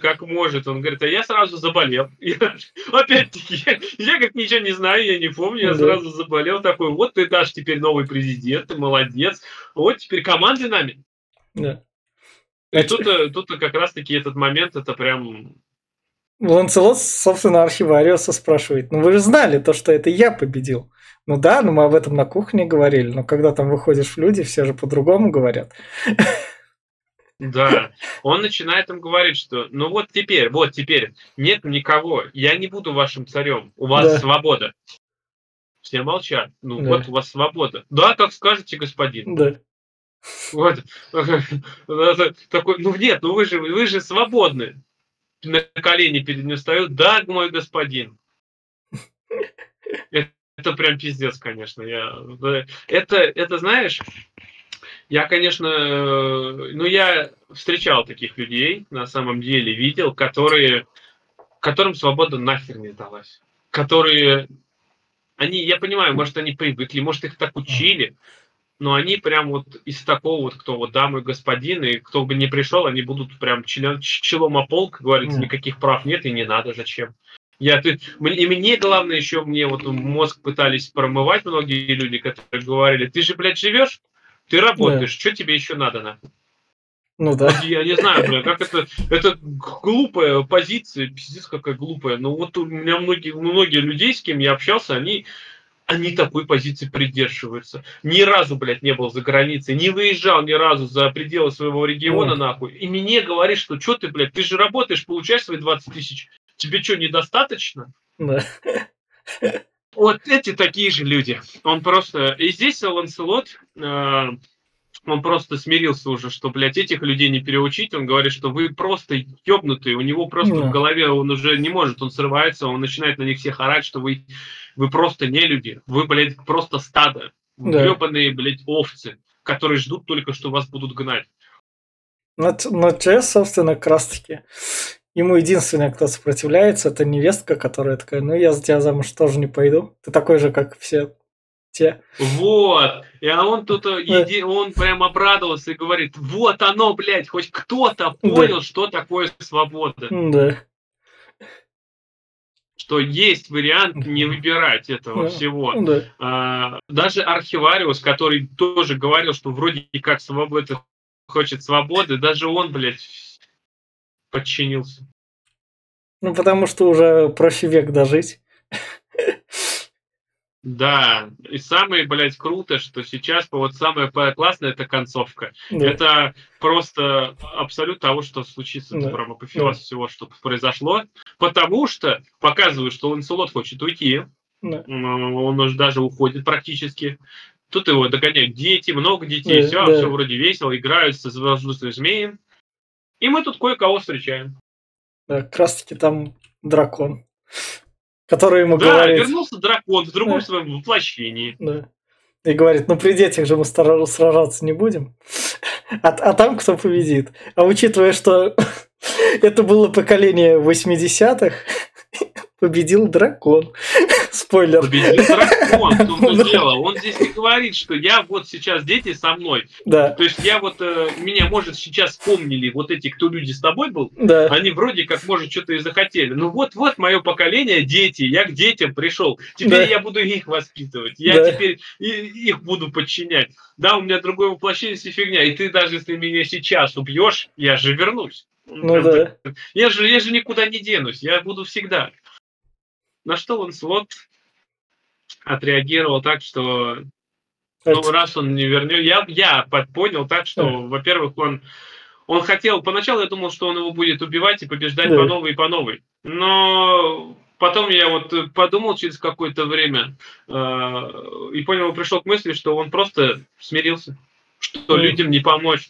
как может. Он говорит, а я сразу заболел. Опять-таки, я как ничего не знаю, я не помню, я да. сразу заболел. Такой, вот ты дашь теперь новый президент, ты молодец. Вот теперь команды нами. Да. И тут, э, тут как раз-таки этот момент, это прям Ланцелот, собственно, архивариуса спрашивает, ну вы же знали то, что это я победил. Ну да, но мы об этом на кухне говорили, но когда там выходишь в люди, все же по-другому говорят. Да, он начинает им говорить, что ну вот теперь, вот теперь, нет никого, я не буду вашим царем, у вас да. свобода. Все молчат, ну да. вот у вас свобода. Да, как скажете, господин. Да. Вот. Такой, ну нет, ну вы же, вы же свободны. На колени перед ним встают, да, мой господин. Это, это прям пиздец, конечно. Я, это, это, знаешь, я, конечно, ну, я встречал таких людей, на самом деле, видел, которые, которым свобода нахер не далась. Которые, они, я понимаю, может, они привыкли, может, их так учили, но они прям вот из такого вот, кто вот дамы господин, и кто бы не пришел, они будут прям челом о пол, как говорится, никаких прав нет и не надо, зачем. Я, ты, и мне главное еще, мне вот мозг пытались промывать многие люди, которые говорили, ты же, блядь, живешь, ты работаешь, да. что тебе еще надо, нахуй? Ну да. Я не знаю, бля, как это, это глупая позиция, пиздец какая глупая. Но вот у меня многие, многие людей, с кем я общался, они они такой позиции придерживаются. Ни разу, блядь, не был за границей, не выезжал ни разу за пределы своего региона, Ой. нахуй. И мне говорит, что что ты, блядь, ты же работаешь, получаешь свои 20 тысяч. Тебе что, недостаточно? Да. Вот эти такие же люди. Он просто... И здесь Ланселот, э, он просто смирился уже, что, блядь, этих людей не переучить. Он говорит, что вы просто ёбнутые. У него просто да. в голове он уже не может, он срывается, он начинает на них всех орать, что вы вы просто не люди. Вы, блядь, просто стадо. Да. Гребаные, блядь, овцы, которые ждут только, что вас будут гнать. Но, но Чес, собственно, как раз таки ему единственное, кто сопротивляется, это невестка, которая такая, ну я за тебя замуж тоже не пойду. Ты такой же, как все те. Вот. И он тут, э, еди... он прям обрадовался и говорит, вот оно, блядь, хоть кто-то понял, да. что такое свобода. Да что есть вариант не выбирать этого да. всего. Да. А, даже архивариус, который тоже говорил, что вроде как свобода хочет свободы, даже он, блядь, подчинился. Ну, потому что уже проще век дожить. Да, и самое, блядь, круто, что сейчас вот самое классное это концовка. Да. Это просто абсолют того, что случится, да. прям апофеоз да. всего, что произошло. Потому что показывают, что Ланселот хочет уйти. Да. Он уже даже уходит практически. Тут его догоняют дети, много детей, да, все, да. все вроде весело, играют с воздушным змеем. И мы тут кое-кого встречаем. Да, как раз таки там дракон который ему да, говорит... вернулся дракон в другом да. своем воплощении. Да. И говорит, ну при детях же мы сражаться не будем. А, а там кто победит? А учитывая, что это было поколение 80-х, победил дракон. Спойлер. Победил дракон, в том дело. Он здесь не говорит, что я вот сейчас дети со мной. Да. То есть я вот, э, меня, может, сейчас вспомнили вот эти, кто люди с тобой был. Да. Они вроде как, может, что-то и захотели. Ну вот-вот мое поколение, дети, я к детям пришел. Теперь да. я буду их воспитывать. Я да. теперь их буду подчинять. Да, у меня другое воплощение, если фигня. И ты даже если меня сейчас убьешь, я же вернусь. Ну да. Я же, я же никуда не денусь, я буду всегда. На что Ланслот отреагировал так, что ну, раз он не вернет... Я, я понял так, что, да. во-первых, он, он хотел... Поначалу я думал, что он его будет убивать и побеждать да. по новой и по новой. Но потом я вот подумал через какое-то время э, и понял, пришел к мысли, что он просто смирился, что mm. людям не помочь.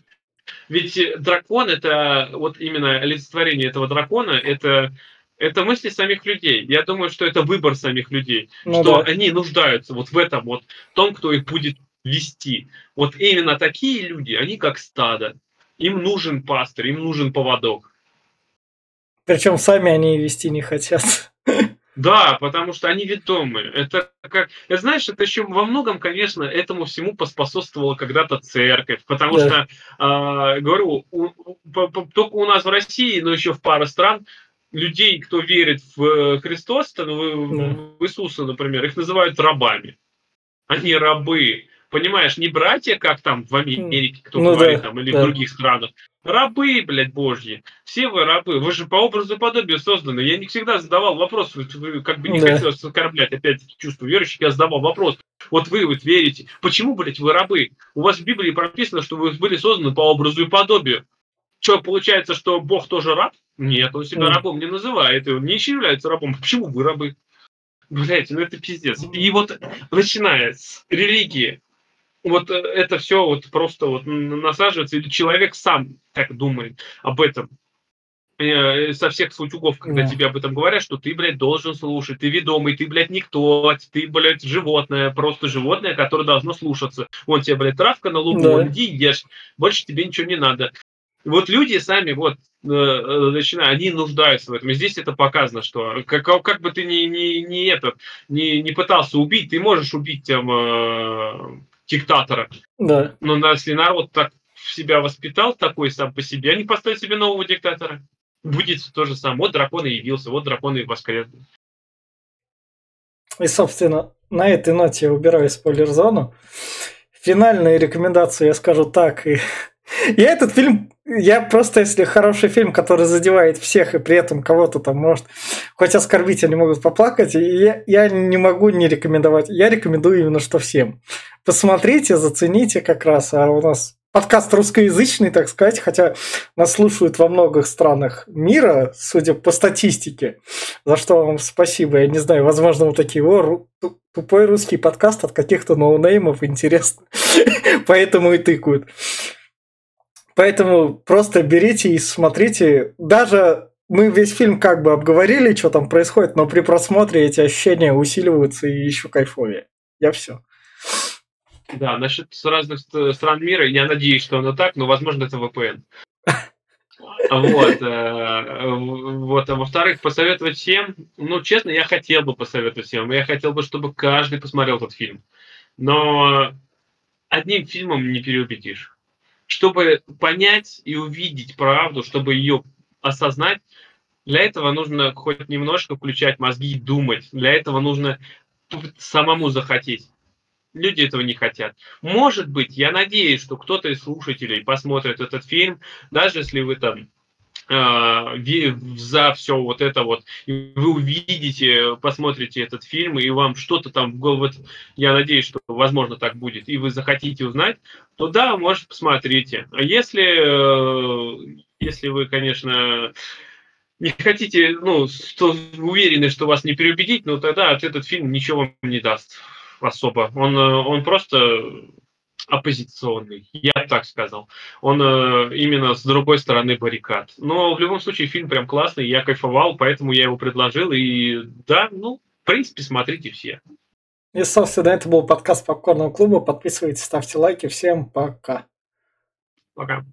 Ведь дракон это вот именно олицетворение этого дракона, это это мысли самих людей. Я думаю, что это выбор самих людей, ну, что да. они нуждаются вот в этом вот, том, кто их будет вести. Вот именно такие люди, они как стадо. Им нужен пастырь, им нужен поводок. Причем сами они вести не хотят. Да, потому что они ведомые. Это как, знаешь, это еще во многом, конечно, этому всему поспособствовала когда-то церковь, потому да. что, э, говорю, у, по, по, только у нас в России, но еще в пару стран людей, кто верит в э, Христос, в, в Иисуса, например, их называют рабами. Они рабы. Понимаешь, не братья, как там в Америке, кто ну, говорит, да, там, или да. в других странах. Рабы, блядь, божьи. Все вы рабы. Вы же по образу и подобию созданы. Я не всегда задавал вопрос, как бы не да. хотелось оскорблять опять чувство верующих, я задавал вопрос. Вот вы вот верите. Почему, блядь, вы рабы? У вас в Библии прописано, что вы были созданы по образу и подобию. Что, получается, что Бог тоже раб? Нет, он себя mm. рабом не называет, и он не является рабом. Почему вы рабы? Блять, ну это пиздец. И вот начиная с религии, вот э, это все вот просто вот насаживается, или человек сам так думает об этом. э, со всех утюгов, когда Да. тебе об этом говорят, что ты, блядь, должен слушать, ты ведомый, ты, блядь, никто, ты, блядь, животное, просто животное, которое должно слушаться. Вон тебе, блядь, травка на лугу, Да. вон иди ешь, больше тебе ничего не надо. Вот люди сами, вот, э, э, начинают, они нуждаются в этом. И здесь это показано, что как, как бы ты ни, ни, ни, этот, не, не пытался убить, ты можешь убить там э, диктатора, Да. но если народ так себя воспитал такой сам по себе, они поставят себе нового диктатора. Будет то же самое. Вот дракон и явился, вот дракон и воскрес. И, собственно, на этой ноте я убираю спойлер-зону. Финальные рекомендации я скажу так. И... Я этот фильм, я просто, если хороший фильм, который задевает всех, и при этом кого-то там может, хоть оскорбители могут поплакать, я, я не могу не рекомендовать. Я рекомендую именно что всем. Посмотрите, зацените как раз. А у нас подкаст русскоязычный, так сказать, хотя нас слушают во многих странах мира, судя по статистике, за что вам спасибо. Я не знаю, возможно, вы такие, о, тупой русский подкаст от каких-то ноунеймов, интересно. Поэтому и тыкают. Поэтому просто берите и смотрите. Даже мы весь фильм как бы обговорили, что там происходит, но при просмотре эти ощущения усиливаются и еще кайфовее. Я все. Да, насчет с разных ст- стран мира, я надеюсь, что оно так, но, возможно, это VPN. Вот, э, вот, а во-вторых, посоветовать всем, ну, честно, я хотел бы посоветовать всем, я хотел бы, чтобы каждый посмотрел этот фильм, но одним фильмом не переубедишь. Чтобы понять и увидеть правду, чтобы ее осознать, для этого нужно хоть немножко включать мозги и думать. Для этого нужно самому захотеть. Люди этого не хотят. Может быть, я надеюсь, что кто-то из слушателей посмотрит этот фильм, даже если вы там за все вот это вот, и вы увидите, посмотрите этот фильм, и вам что-то там в голову, я надеюсь, что возможно так будет, и вы захотите узнать, то да, может, посмотрите. А если, э, если вы, конечно, не хотите, ну, что уверены, что вас не переубедить, ну тогда этот фильм ничего вам не даст особо. Он, э, он просто оппозиционный, я так сказал. Он э, именно с другой стороны баррикад. Но в любом случае фильм прям классный, я кайфовал, поэтому я его предложил. И да, ну, в принципе, смотрите все. И, собственно, это был подкаст Попкорного клуба. Подписывайтесь, ставьте лайки. Всем пока. Пока.